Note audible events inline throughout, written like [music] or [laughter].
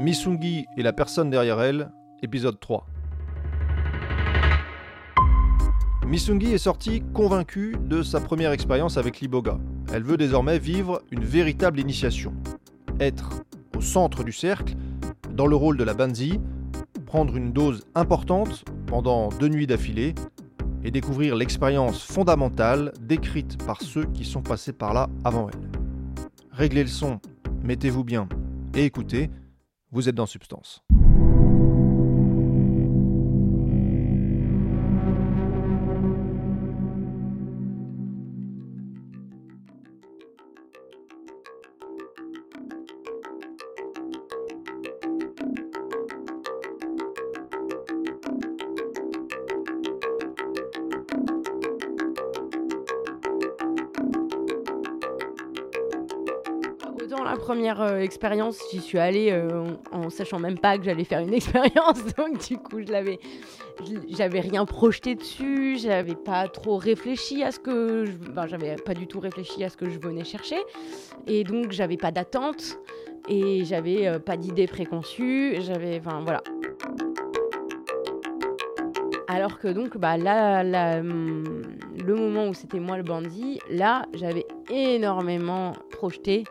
Misungi et la personne derrière elle, épisode 3. Misungi est sortie convaincue de sa première expérience avec l'iboga. Elle veut désormais vivre une véritable initiation. Être au centre du cercle, dans le rôle de la banzi, prendre une dose importante pendant deux nuits d'affilée et découvrir l'expérience fondamentale décrite par ceux qui sont passés par là avant elle. Réglez le son, mettez-vous bien et écoutez, vous êtes dans Substance. Euh, expérience, j'y suis allée euh, en, en sachant même pas que j'allais faire une [laughs] expérience, donc du coup je l'avais, j'avais rien projeté dessus, j'avais pas trop réfléchi à ce que, ben, j'avais pas du tout réfléchi à ce que je venais chercher, et donc j'avais pas d'attente et j'avais euh, pas d'idée préconçue, j'avais, enfin voilà. Alors que donc, bah, là, là, hum, le moment où c'était moi le bandit, là, j'avais énormément projeté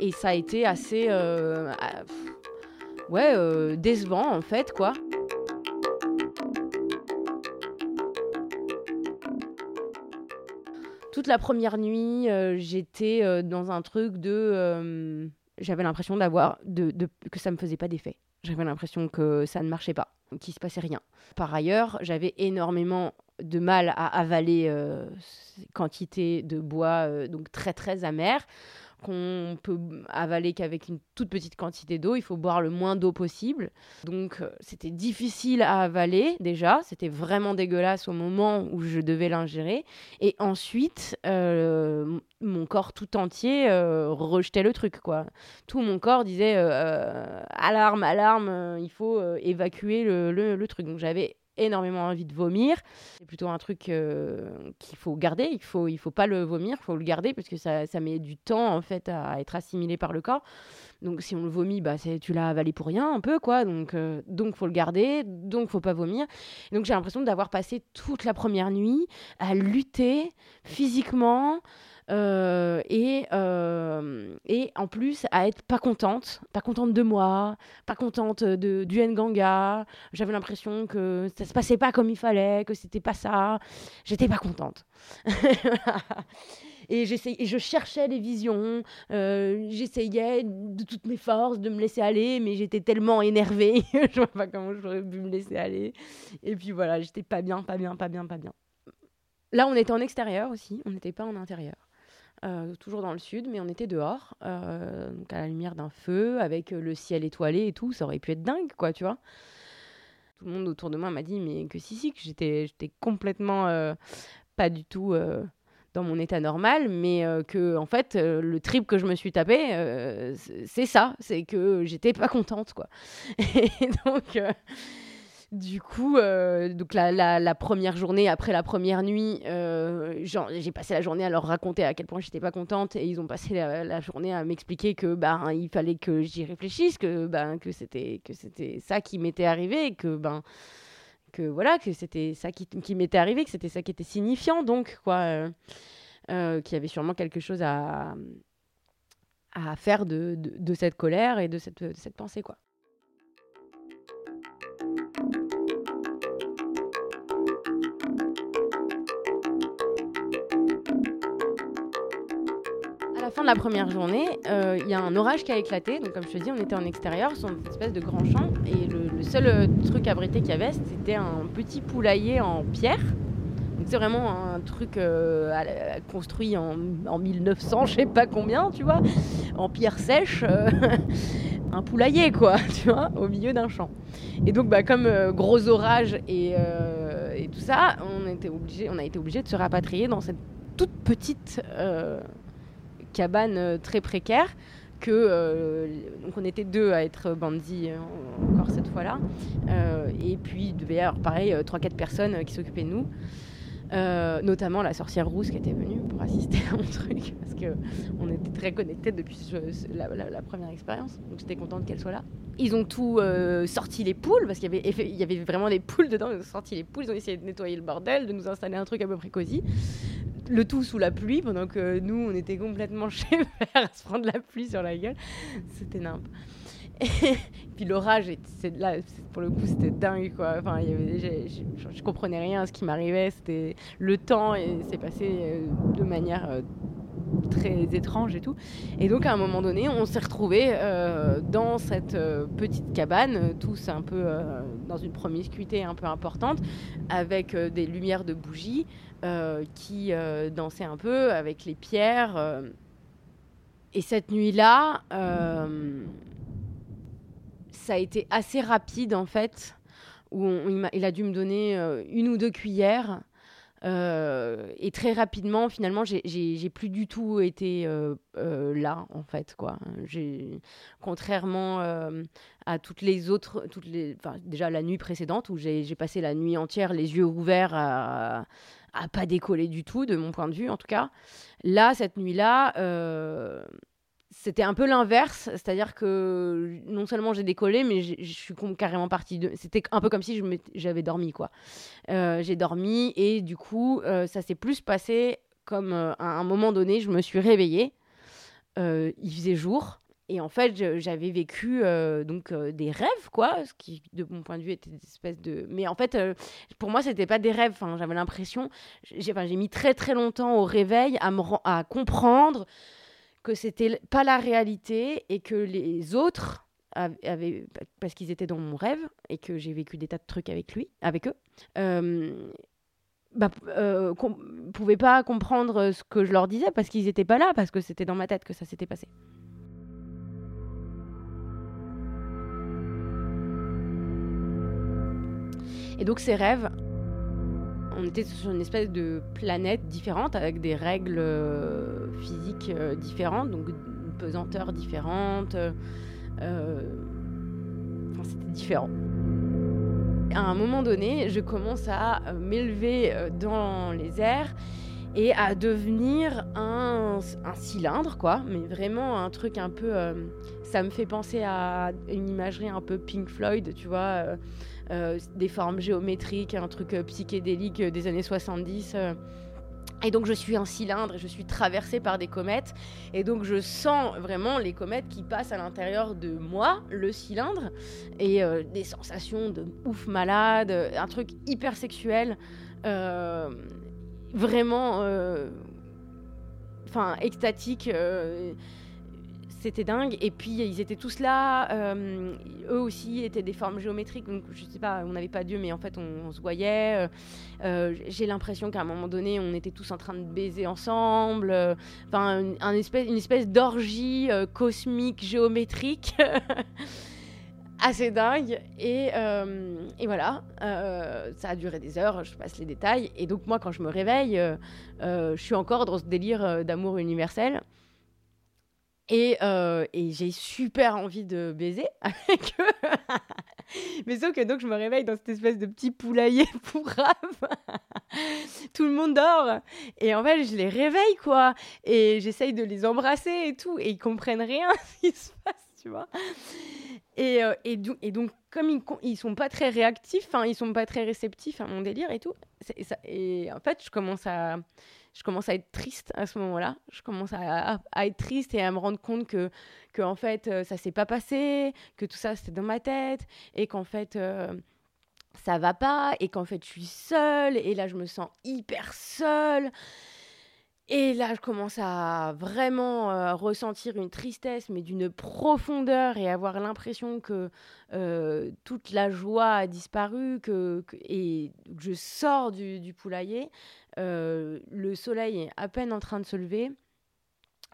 et ça a été assez, euh, ah, ouais, euh, décevant en fait, quoi. Toute la première nuit, euh, j'étais dans un truc de, j'avais l'impression d'avoir, de, que ça me faisait pas d'effet. J'avais l'impression que ça ne marchait pas, qu'il se passait rien. Par ailleurs, j'avais énormément de mal à avaler euh, ces quantités de bois donc très très amères qu'on peut avaler qu'avec une toute petite quantité d'eau. Il faut boire le moins d'eau possible. Donc euh, c'était difficile à avaler déjà. C'était vraiment dégueulasse au moment où je devais l'ingérer. Et ensuite, euh, mon corps tout entier euh, rejetait le truc. quoi. Tout mon corps disait alarme, alarme, il faut évacuer le, le- le truc. Donc j'avais énormément envie de vomir. C'est plutôt un truc euh, qu'il faut garder. Il faut, il faut pas le vomir, il faut le garder parce que ça, ça met du temps en fait à être assimilé par le corps. Donc si on le vomit, bah tu l'as avalé pour rien un peu quoi. Donc euh, donc faut le garder, donc faut pas vomir. Donc j'ai l'impression d'avoir passé toute la première nuit à lutter physiquement. Euh, et, euh, et en plus à être pas contente, pas contente de moi, pas contente de, du Nganga, j'avais l'impression que ça se passait pas comme il fallait, que c'était pas ça. J'étais pas contente. [laughs] et, et je cherchais les visions, euh, j'essayais de toutes mes forces de me laisser aller, mais j'étais tellement énervée, [laughs] je vois pas comment j'aurais pu me laisser aller. Et puis voilà, j'étais pas bien, pas bien, pas bien, pas bien. Là, on était en extérieur aussi, on n'était pas en intérieur. Euh, toujours dans le sud, mais on était dehors, euh, donc à la lumière d'un feu, avec euh, le ciel étoilé et tout. Ça aurait pu être dingue, quoi, tu vois. Tout le monde autour de moi m'a dit, mais que si, si, que j'étais, complètement pas du tout dans mon état normal, mais que, en fait, le trip que je me suis tapé, c'est ça, c'est que j'étais pas contente, quoi. [laughs] Et donc. Du coup, euh, la, première journée, après la première nuit, euh, j'ai passé la journée à leur raconter à quel point j'étais pas contente et ils ont passé la, journée à m'expliquer que ben il fallait que j'y réfléchisse, que ben c'était ça qui m'était arrivé, que ben que voilà que c'était ça qui, m'était arrivé, que c'était ça qui était signifiant donc quoi, euh, qu'il y avait sûrement quelque chose à faire de cette colère et de cette, de cette pensée quoi. La première journée, euh, il y a un orage qui a éclaté. Donc, comme je te dis, on était en extérieur, sur une espèce de grand champ. Et le, seul euh, truc abrité qu'il y avait, c'était un petit poulailler en pierre. Donc, c'est vraiment un truc euh, construit en, en 1900, je sais pas combien, tu vois, en pierre sèche. [laughs] un poulailler, quoi, [laughs] tu vois, au milieu d'un champ. Et donc, bah, comme gros orage et, tout ça, on, a été obligé de se rapatrier dans cette toute petite cabane très précaire. Que, donc on était deux à être bandits encore cette fois-là. et puis il devait y avoir pareil 3-4 personnes qui s'occupaient de nous. Euh, notamment la sorcière rousse qui était venue pour assister à mon truc, [laughs] parce qu'on était très connectés depuis la, première expérience, donc j'étais contente qu'elle soit là. Ils ont tout euh, sorti les poules, parce qu'il y avait, y avait vraiment des poules dedans, ils ont sorti les poules, ils ont essayé de nettoyer le bordel, de nous installer un truc à peu près cosy. Le tout sous la pluie, pendant que nous, on était complètement [laughs] chez à se prendre la pluie sur la gueule. C'était nimp. Et [laughs] puis l'orage, là, pour le coup, c'était dingue, quoi. Enfin, je, comprenais rien à ce qui m'arrivait. C'était le temps et c'est passé euh, de manière euh, très étrange et tout. Et donc, à un moment donné, on s'est retrouvés euh, dans cette petite cabane, tous un peu dans une promiscuité un peu importante, avec des lumières de bougies qui dansaient un peu avec les pierres. et cette nuit-là, ça a été assez rapide en fait, où il, a, dû me donner euh, une ou deux cuillères. Euh, et très rapidement, finalement, j'ai plus du tout été euh, là, en fait, quoi. Contrairement à toutes les autres, toutes déjà la nuit précédente, où j'ai passé la nuit entière les yeux ouverts à, à, pas décoller du tout, de mon point de vue, en tout cas. Là, cette nuit-là, c'était un peu l'inverse, c'est-à-dire que non seulement j'ai décollé, mais je suis carrément partie de. C'était un peu comme si j'avais dormi, quoi. Euh, j'ai dormi et du coup, euh, ça s'est plus passé comme euh, à un moment donné, je me suis réveillée. il faisait jour. Et en fait, j'avais vécu donc des rêves, quoi, ce qui, de mon point de vue, était des espèces de. Mais en fait, pour moi, c'était pas des rêves. Enfin, j'avais l'impression. J'ai mis très très longtemps au réveil à me à comprendre que c'était pas la réalité et que les autres avaient, parce qu'ils étaient dans mon rêve et que j'ai vécu des tas de trucs avec lui, avec eux, euh, bah, euh, pouvaient pas comprendre ce que je leur disais parce qu'ils étaient pas là, parce que c'était dans ma tête que ça s'était passé. Et donc ces rêves, on était sur une espèce de planète différente avec des règles euh, physiques euh, différentes, donc une pesanteur différente. Euh, enfin, c'était différent. À un moment donné, je commence à m'élever dans les airs et à devenir un, un, cylindre, quoi. Mais vraiment un truc un peu. ça me fait penser à une imagerie un peu Pink Floyd, tu vois. Des formes géométriques, un truc euh, psychédélique euh, des années 70. Et donc je suis un cylindre je suis traversée par des comètes. Et donc je sens vraiment les comètes qui passent à l'intérieur de moi, le cylindre, et des sensations de ouf malade, un truc hyper sexuel, vraiment, extatique c'était dingue. Et puis ils étaient tous là. Euh, eux aussi étaient des formes géométriques. Donc je sais pas, on n'avait pas Dieu, mais en fait on, se voyait. Euh, euh, j'ai l'impression qu'à un moment donné, on était tous en train de baiser ensemble. Enfin, un, espèce, une espèce d'orgie cosmique géométrique. [laughs] assez dingue. Et, et voilà, ça a duré des heures, je passe les détails. Et donc moi, quand je me réveille, je suis encore dans ce délire d'amour universel. Euh, et, j'ai super envie de baiser [laughs] avec eux. Mais sauf que donc je me réveille dans cette espèce de petit poulailler [laughs] pour tout le monde dort. Et en fait, je les réveille, quoi. Et j'essaye de les embrasser et tout. Et ils comprennent rien [laughs] ce qui se passe, tu vois. Et, euh, donc, comme ils, ils sont pas très réactifs, ils sont pas très réceptifs à mon délire et tout. et en fait, je commence à je commence à être triste à ce moment-là. Je commence à, être triste et à me rendre compte que, en fait, euh, ça s'est pas passé, que tout ça c'était dans ma tête et qu'en fait, euh, ça va pas et qu'en fait, je suis seule et là, je me sens hyper seule. Et là, je commence à vraiment euh, ressentir une tristesse, mais d'une profondeur, et avoir l'impression que toute la joie a disparu, que, et je sors du, poulailler. Euh, le soleil est à peine en train de se lever.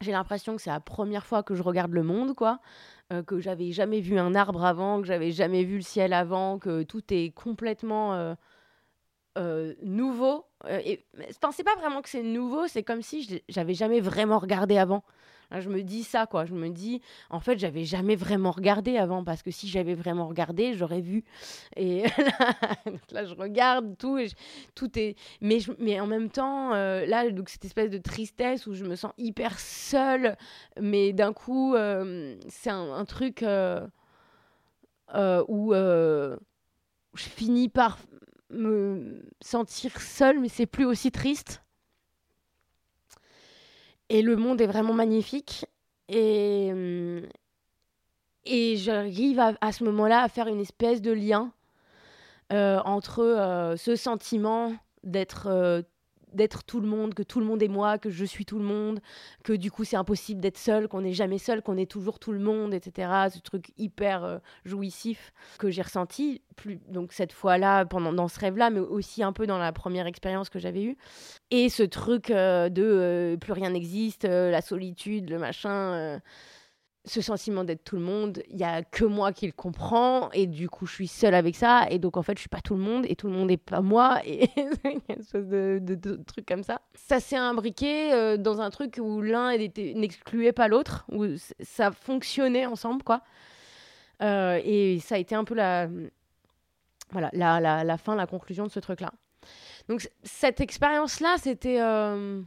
J'ai l'impression que c'est la première fois que je regarde le monde, quoi. Euh, que j'avais jamais vu un arbre avant, que j'avais jamais vu le ciel avant, que tout est complètement euh, euh, et, enfin, c'est pas vraiment que c'est nouveau, c'est comme si j'avais jamais vraiment regardé avant. Je me dis ça, quoi. Je me dis, en fait, j'avais jamais vraiment regardé avant, parce que si j'avais vraiment regardé, j'aurais vu. Et [laughs] là, je regarde tout, et tout est. Mais, mais en même temps, euh, là, donc cette espèce de tristesse où je me sens hyper seule, mais d'un coup, euh, c'est un, truc euh, où je finis par me sentir seule, mais c'est plus aussi triste. Et le monde est vraiment magnifique. Et, hum, et j'arrive à, ce moment-là à faire une espèce de lien euh, entre euh, ce sentiment d'être euh, d'être tout le monde, que tout le monde est moi, que je suis tout le monde, que du coup c'est impossible d'être seul, qu'on n'est jamais seul, qu'on est toujours tout le monde, etc. Ce truc hyper euh, jouissif que j'ai ressenti, plus, donc cette fois-là, pendant dans ce rêve-là, mais aussi un peu dans la première expérience que j'avais eue. Et ce truc euh, de euh, plus rien n'existe, la solitude, le machin ce sentiment d'être tout le monde, il y a que moi qui le comprends et du coup je suis seule avec ça et donc en fait je suis pas tout le monde et tout le monde n'est pas moi [laughs] et [laughs] il y de, truc comme ça. Ça s'est imbriqué euh, dans un truc où l'un n'excluait pas l'autre, où ça fonctionnait ensemble quoi. Euh, et ça a été un peu la voilà la, fin, la conclusion de ce truc là. Donc cette expérience là c'était euh,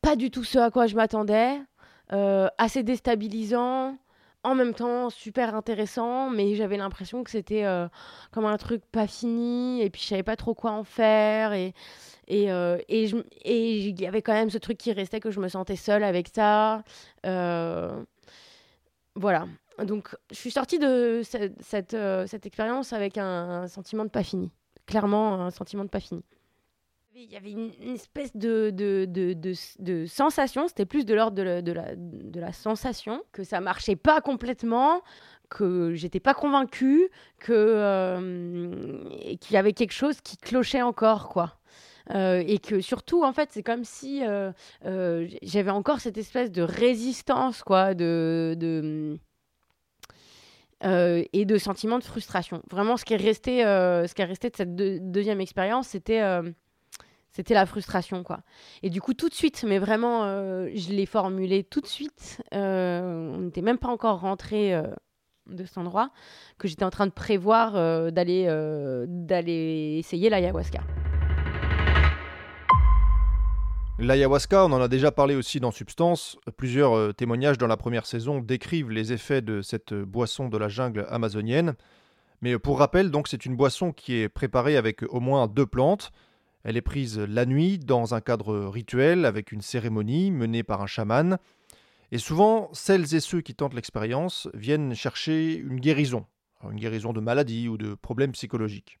pas du tout ce à quoi je m'attendais. Euh, assez déstabilisant, en même temps super intéressant, mais j'avais l'impression que c'était euh, comme un truc pas fini, et puis je savais pas trop quoi en faire, et et euh, et il y avait quand même ce truc qui restait que je me sentais seule avec ça. voilà. Donc je suis sortie de cette, cette, cette expérience avec un sentiment de pas fini. Clairement, un sentiment de pas fini. Il y avait une, espèce de, de, de, de sensation, c'était plus de l'ordre de, la, de la sensation, que ça marchait pas complètement, que j'étais pas convaincue, que euh, qu'il y avait quelque chose qui clochait encore, quoi. Euh, et que surtout, en fait, c'est comme si euh, j'avais encore cette espèce de résistance, quoi, de, de et de sentiment de frustration. Vraiment, ce qui est resté, ce qui est resté de cette deuxième expérience, c'était c'était la frustration, quoi. Et du coup, tout de suite, mais vraiment, euh, je l'ai formulé tout de suite. Euh, on n'était même pas encore rentré euh, de cet endroit que j'étais en train de prévoir d'aller d'aller essayer l'ayahuasca. L'ayahuasca, on en a déjà parlé aussi dans Substance. Plusieurs témoignages dans la première saison décrivent les effets de cette boisson de la jungle amazonienne. Mais pour rappel, donc c'est une boisson qui est préparée avec au moins deux plantes. Elle est prise la nuit dans un cadre rituel avec une cérémonie menée par un chaman. Et souvent, celles et ceux qui tentent l'expérience viennent chercher une guérison, une guérison de maladie ou de problèmes psychologiques.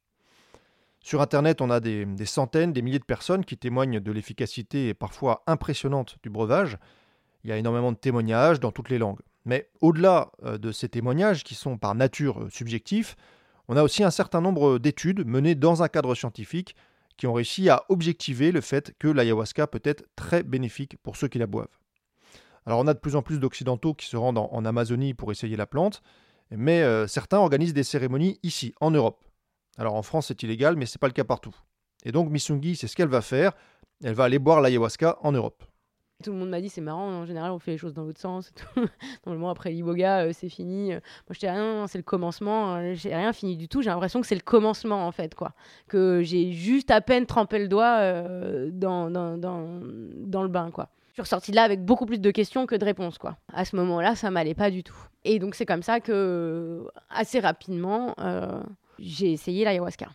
Sur Internet, on a des, centaines, des milliers de personnes qui témoignent de l'efficacité parfois impressionnante du breuvage. Il y a énormément de témoignages dans toutes les langues. Mais au-delà euh, de ces témoignages qui sont par nature euh, subjectifs, on a aussi un certain nombre d'études menées dans un cadre scientifique qui ont réussi à objectiver le fait que l'ayahuasca peut être très bénéfique pour ceux qui la boivent. Alors on a de plus en plus d'Occidentaux qui se rendent en, Amazonie pour essayer la plante, mais euh, certains organisent des cérémonies ici, en Europe. Alors en France c'est illégal, mais ce n'est pas le cas partout. Et donc Missungi, c'est ce qu'elle va faire, elle va aller boire l'ayahuasca en Europe. Tout le monde m'a dit c'est marrant, en général on fait les choses dans l'autre sens. [laughs] Normalement après l'iboga euh, c'est fini. Moi je dis rien, c'est le commencement. Euh, j'ai rien fini du tout. J'ai l'impression que c'est le commencement en fait quoi. Que j'ai juste à peine trempé le doigt euh, dans, dans, dans, dans, le bain quoi. Je suis ressortie de là avec beaucoup plus de questions que de réponses quoi. À ce moment-là ça m'allait pas du tout. Et donc c'est comme ça que assez rapidement j'ai essayé l'ayahuasca.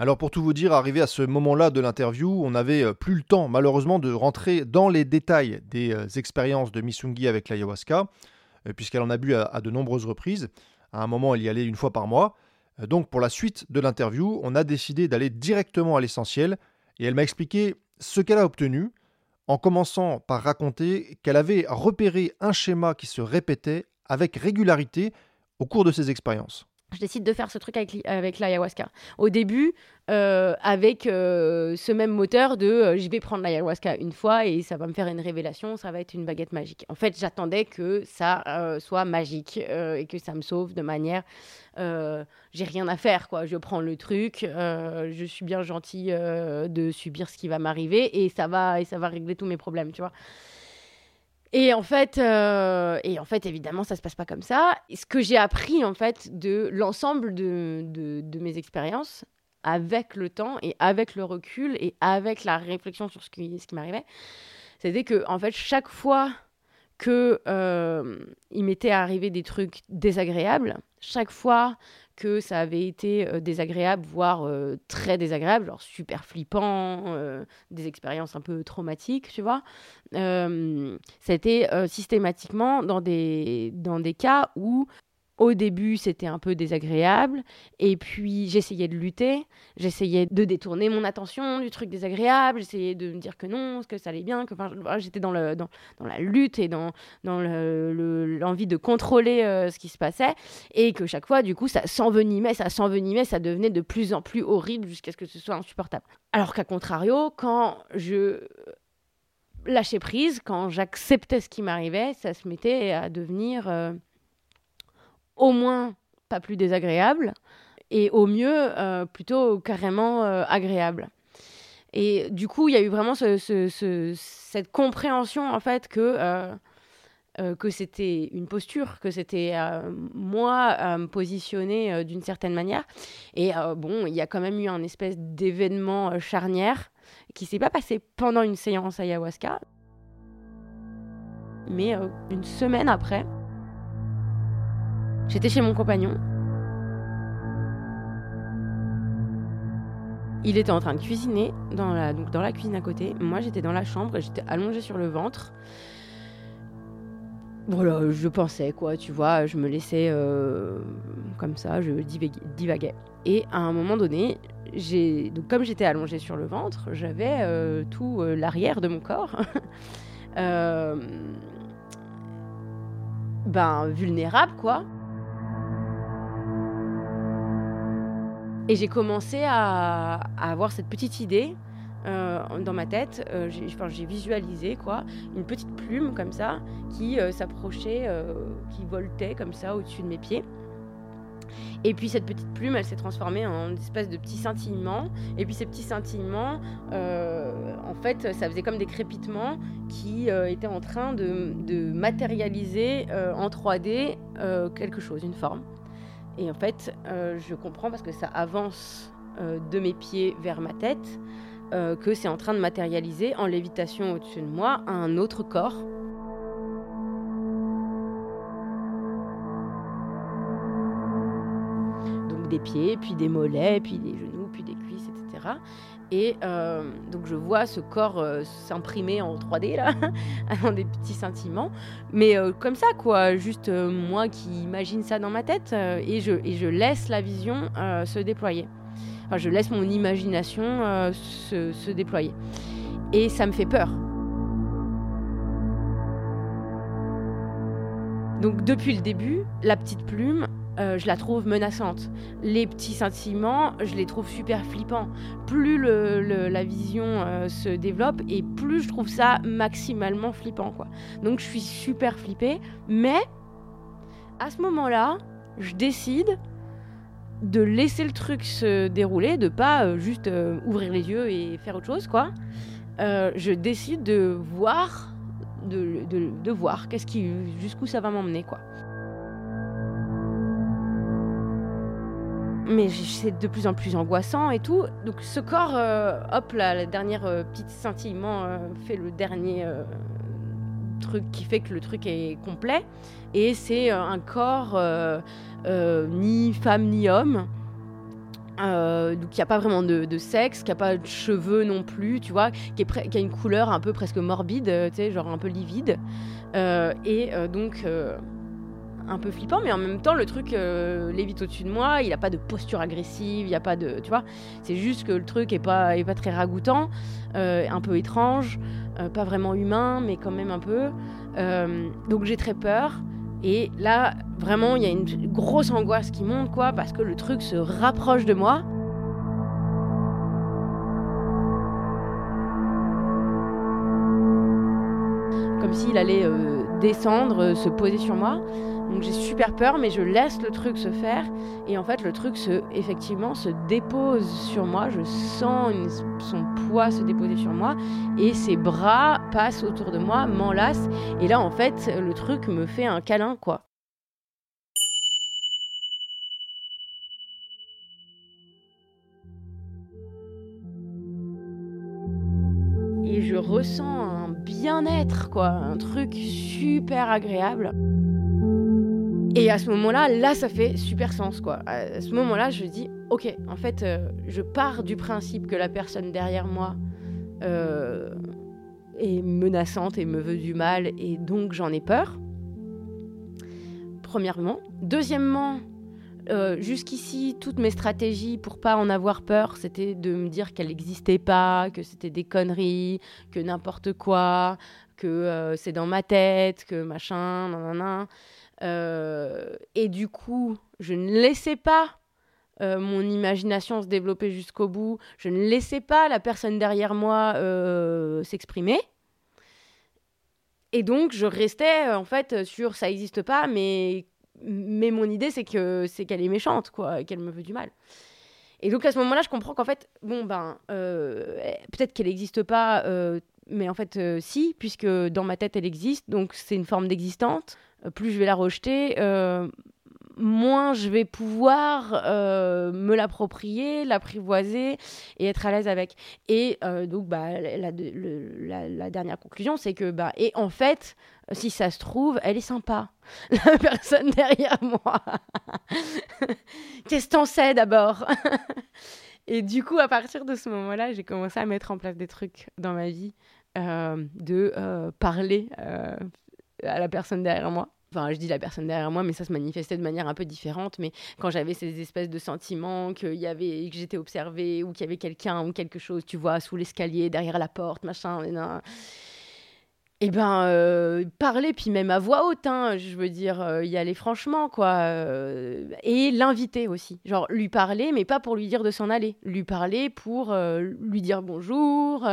Alors pour tout vous dire, arrivé à ce moment-là de l'interview, on n'avait euh, plus le temps malheureusement de rentrer dans les détails des euh, expériences de Missungi avec l'ayahuasca, euh, puisqu'elle en a bu à, de nombreuses reprises. À un moment, elle y allait une fois par mois. Donc pour la suite de l'interview, on a décidé d'aller directement à l'essentiel, et elle m'a expliqué ce qu'elle a obtenu, en commençant par raconter qu'elle avait repéré un schéma qui se répétait avec régularité au cours de ses expériences. Je décide de faire ce truc avec, avec l'ayahuasca. Au début, euh, avec euh, ce même moteur de euh, je vais prendre l'ayahuasca une fois et ça va me faire une révélation, ça va être une baguette magique. En fait, j'attendais que ça soit magique et que ça me sauve de manière j'ai rien à faire quoi. Je prends le truc, je suis bien gentil de subir ce qui va m'arriver et ça va et ça va régler tous mes problèmes, tu vois. Et en fait, euh, et en fait, évidemment, ça se passe pas comme ça. ce que j'ai appris en fait de l'ensemble de, de, mes expériences, avec le temps et avec le recul et avec la réflexion sur ce qui, m'arrivait, c'était que en fait, chaque fois que euh, il m'était arrivé des trucs désagréables, chaque fois que ça avait été euh, désagréable, voire euh, très désagréable, genre super flippant, euh, des expériences un peu traumatiques, tu vois. C'était systématiquement dans des, dans des cas où au début, c'était un peu désagréable. Et puis, j'essayais de lutter. J'essayais de détourner mon attention du truc désagréable. J'essayais de me dire que non, que ça allait bien. Que, j'étais dans, dans, dans, la lutte et dans, dans l'envie de contrôler euh, ce qui se passait. Et que chaque fois, du coup, ça s'envenimait, ça s'envenimait, ça devenait de plus en plus horrible jusqu'à ce que ce soit insupportable. Alors qu'à contrario, quand je lâchais prise, quand j'acceptais ce qui m'arrivait, ça se mettait à devenir... Euh, au moins pas plus désagréable et au mieux euh, plutôt carrément euh, agréable. Et du coup, il y a eu vraiment cette compréhension en fait que euh, que c'était une posture, que c'était moi à me positionner d'une certaine manière. Et bon, il y a quand même eu un espèce d'événement charnière qui s'est pas passé pendant une séance ayahuasca, mais une semaine après. J'étais chez mon compagnon. Il était en train de cuisiner dans la, donc dans la cuisine à côté. Moi, j'étais dans la chambre et j'étais allongée sur le ventre. Voilà, je pensais quoi, tu vois, je me laissais euh, comme ça, je divaguais. Et à un moment donné, donc comme j'étais allongée sur le ventre, j'avais euh, tout euh, l'arrière de mon corps. [laughs] ben vulnérable quoi. Et j'ai commencé à, avoir cette petite idée euh, dans ma tête. Euh, j'ai visualisé quoi, une petite plume comme ça qui euh, s'approchait, qui voltait comme ça au-dessus de mes pieds. Et puis cette petite plume, elle s'est transformée en une espèce de petit scintillement. Et puis ces petits scintillements, en fait, ça faisait comme des crépitements qui étaient en train de matérialiser en 3D quelque chose, une forme. Et en fait, euh, je comprends parce que ça avance euh, de mes pieds vers ma tête, euh, que c'est en train de matérialiser en lévitation au-dessus de moi un autre corps. Donc des pieds, puis des mollets, puis des genoux, puis des cuisses, etc. Et euh, donc je vois ce corps euh, s'imprimer en 3D là, [laughs] dans des petits sentiments. Mais euh, comme ça, quoi, juste moi qui imagine ça dans ma tête et, je, laisse la vision se déployer. Enfin, je laisse mon imagination se déployer. Et ça me fait peur. Donc depuis le début, la petite plume, euh, je la trouve menaçante. Les petits sentiments, je les trouve super flippants. Plus la vision euh, se développe et plus je trouve ça maximalement flippant. Quoi. Donc je suis super flippée, mais à ce moment-là, je décide de laisser le truc se dérouler, de pas euh, juste ouvrir les yeux et faire autre chose, quoi. je décide de voir, de, de voir qu'est-ce qui, jusqu'où ça va m'emmener, quoi. Mais c'est de plus en plus angoissant et tout. Donc ce corps, euh, hop la dernière euh, petite scintillement euh, fait le dernier truc qui fait que le truc est complet. Et c'est un corps ni femme ni homme. donc il n'y a pas vraiment de, sexe, qui a pas de cheveux non plus, tu vois, qui, qui a une couleur un peu presque morbide, tu sais, genre un peu livide. et donc un peu flippant, mais en même temps, le truc euh, lévite au-dessus de moi. Il n'a pas de posture agressive, il n'y a pas de. Tu vois, c'est juste que le truc est pas, est pas très ragoûtant, euh, un peu étrange, euh, pas vraiment humain, mais quand même un peu. donc j'ai très peur. Et là, vraiment, il y a une grosse angoisse qui monte, quoi, parce que le truc se rapproche de moi. Comme s'il allait euh, descendre, euh, se poser sur moi. Donc j'ai super peur, mais je laisse le truc se faire. Et en fait, le truc se, effectivement, se dépose sur moi. Je sens son poids se déposer sur moi. Et ses bras passent autour de moi, m'enlacent. Et là, en fait, le truc me fait un câlin, quoi. Et je ressens bien-être, quoi. Un truc super agréable. Et à ce moment-là, là, ça fait super sens, quoi. À ce moment-là, je dis, ok, en fait, euh, je pars du principe que la personne derrière moi euh, est menaçante et me veut du mal, et donc j'en ai peur. Premièrement. Deuxièmement, euh, jusqu'ici, toutes mes stratégies pour pas en avoir peur, c'était de me dire qu'elle n'existait pas, que c'était des conneries, que n'importe quoi, que c'est dans ma tête, que machin, nan, euh, et du coup, je ne laissais pas euh, mon imagination se développer jusqu'au bout. Je ne laissais pas la personne derrière moi euh, s'exprimer. Et donc, je restais en fait sur ça n'existe pas, mais, mais mon idée, c'est que c'est qu'elle est méchante, quoi, qu'elle me veut du mal. Et donc, à ce moment-là, je comprends qu'en fait, bon, ben, peut-être qu'elle n'existe pas, mais en fait, si, puisque dans ma tête, elle existe, donc c'est une forme d'existence. Euh, plus je vais la rejeter, euh, moins je vais pouvoir euh, me l'approprier, l'apprivoiser et être à l'aise avec. Et donc, bah, la, dernière conclusion, c'est que, bah, et en fait, si ça se trouve, elle est sympa, [laughs] la personne derrière moi. [laughs] Qu'est-ce que t'en sais d'abord? [laughs] Et du coup, à partir de ce moment-là, j'ai commencé à mettre en place des trucs dans ma vie, de parler à la personne derrière moi. Enfin, je dis la personne derrière moi, mais ça se manifestait de manière un peu différente. Mais quand j'avais ces espèces de sentiments qu'il y avait, que j'étais observée ou qu'il y avait quelqu'un ou quelque chose, tu vois, sous l'escalier, derrière la porte, machin, eh ben, euh, parler, puis même à voix haute, hein, je veux dire, euh, y aller franchement, quoi. Euh, et l'inviter aussi. Genre, lui parler, mais pas pour lui dire de s'en aller. Lui parler pour lui dire bonjour,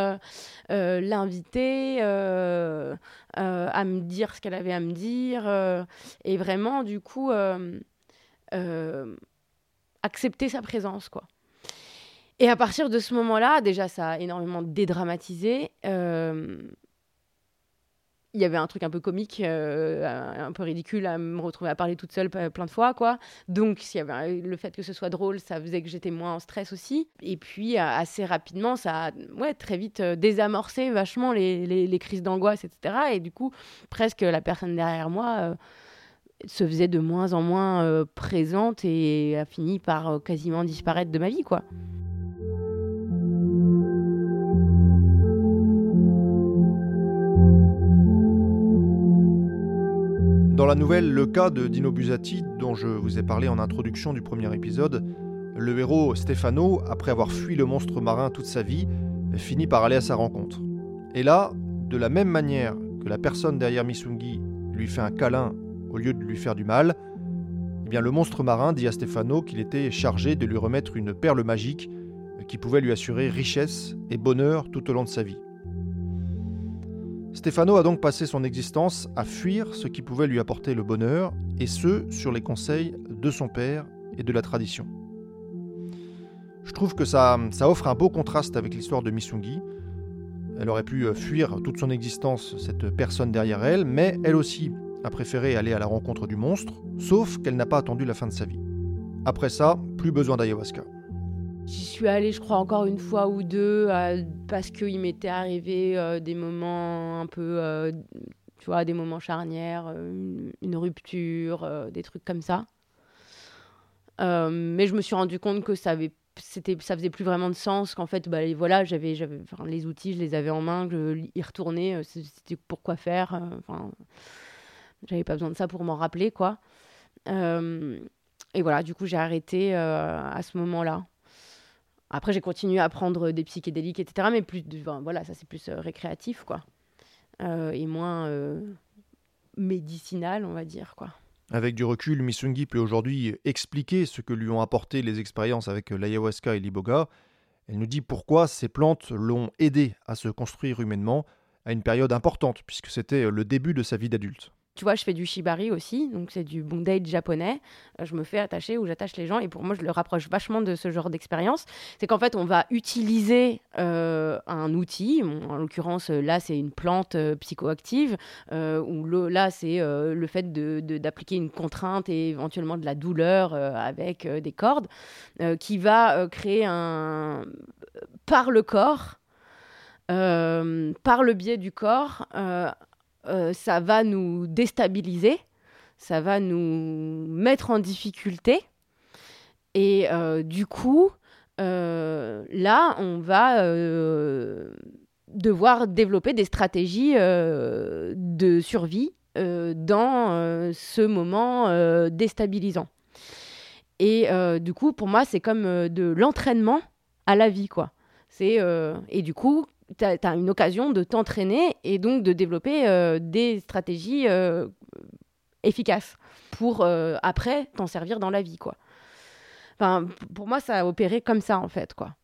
l'inviter à me dire ce qu'elle avait à me dire. et vraiment, du coup, accepter sa présence, quoi. Et à partir de ce moment-là, déjà, ça a énormément dédramatisé il y avait un truc un peu comique, euh, un peu ridicule à me retrouver à parler toute seule plein de fois, quoi. Donc, s'il y avait le fait que ce soit drôle, ça faisait que j'étais moins en stress aussi. Et puis, assez rapidement, ça a ouais, très vite euh, désamorcé vachement les, les, crises d'angoisse, etc. Et du coup, presque la personne derrière moi euh, se faisait de moins en moins présente et a fini par quasiment disparaître de ma vie, quoi. Dans la nouvelle Le cas de Dino Busati, dont je vous ai parlé en introduction du premier épisode, le héros Stefano, après avoir fui le monstre marin toute sa vie, finit par aller à sa rencontre. Et là, de la même manière que la personne derrière Misungi lui fait un câlin au lieu de lui faire du mal, eh bien le monstre marin dit à Stefano qu'il était chargé de lui remettre une perle magique qui pouvait lui assurer richesse et bonheur tout au long de sa vie. Stefano a donc passé son existence à fuir ce qui pouvait lui apporter le bonheur, et ce, sur les conseils de son père et de la tradition. Je trouve que ça, offre un beau contraste avec l'histoire de Misungi. Elle aurait pu fuir toute son existence, cette personne derrière elle, mais elle aussi a préféré aller à la rencontre du monstre, sauf qu'elle n'a pas attendu la fin de sa vie. Après ça, plus besoin d'ayahuasca. J'y suis allée, je crois, encore une fois ou deux, euh, parce qu'il m'était arrivé euh, des moments un peu, euh, tu vois, des moments charnières, une, rupture, des trucs comme ça. mais je me suis rendu compte que ça avait c'était ça faisait plus vraiment de sens qu'en fait bah, voilà j'avais j'avais les outils je les avais en main je y retournais c'était pourquoi faire enfin j'avais pas besoin de ça pour m'en rappeler quoi et voilà du coup j'ai arrêté à ce moment là après, j'ai continué à prendre des psychédéliques, etc. Mais plus, voilà, ça c'est plus euh, récréatif, quoi. Euh, et moins, euh, médicinal, on va dire. quoi. Avec du recul, Missungi peut aujourd'hui expliquer ce que lui ont apporté les expériences avec l'ayahuasca et l'iboga. Elle nous dit pourquoi ces plantes l'ont aidé à se construire humainement à une période importante, puisque c'était le début de sa vie d'adulte. Tu vois, je fais du shibari aussi, donc c'est du bondage japonais. Euh, je me fais attacher ou j'attache les gens, et pour moi, je le rapproche vachement de ce genre d'expérience. C'est qu'en fait, on va utiliser euh, un outil. en l'occurrence, là, c'est une plante euh, psychoactive, ou là, c'est le fait d'appliquer une contrainte et éventuellement de la douleur avec des cordes, qui va créer un par le corps. par le biais du corps, euh, ça va nous déstabiliser, ça va nous mettre en difficulté. Et euh, du coup, euh, là, on va devoir développer des stratégies de survie dans ce moment déstabilisant. Et du coup, pour moi, c'est comme de l'entraînement à la vie, quoi. C'est et du coup, tu as, une occasion de t'entraîner et donc de développer euh, des stratégies euh, efficaces pour euh, après t'en servir dans la vie quoi. Enfin, pour moi, ça a opéré comme ça en fait quoi.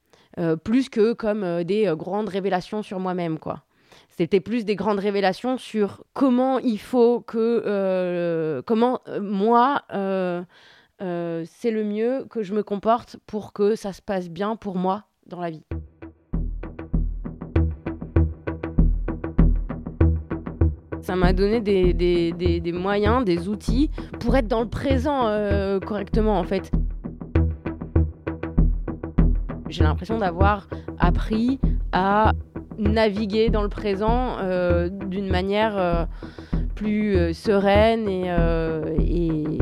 plus que comme des grandes révélations sur moi-même quoi. C'était plus des grandes révélations sur comment il faut que comment moi c'est le mieux que je me comporte pour que ça se passe bien pour moi dans la vie. Ça m'a donné des, des, des, moyens, des outils pour être dans le présent euh, correctement en fait. J'ai l'impression d'avoir appris à naviguer dans le présent euh, d'une manière euh, plus sereine et, et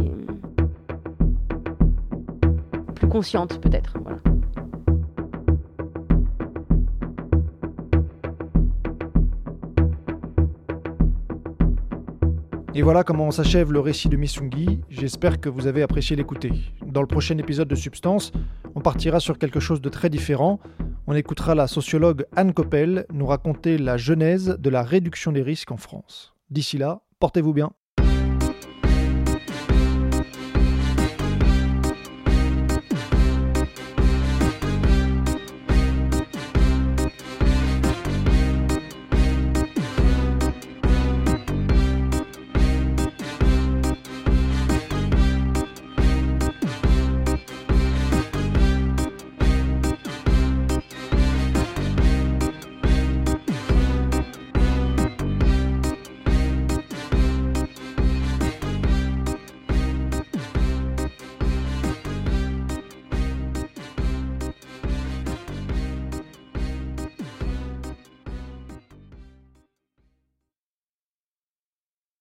plus consciente peut-être. Et voilà comment s'achève le récit de Missungi. J'espère que vous avez apprécié l'écouter. Dans le prochain épisode de Substance, on partira sur quelque chose de très différent. On écoutera la sociologue Anne Coppel nous raconter la genèse de la réduction des risques en France. D'ici là, portez-vous bien.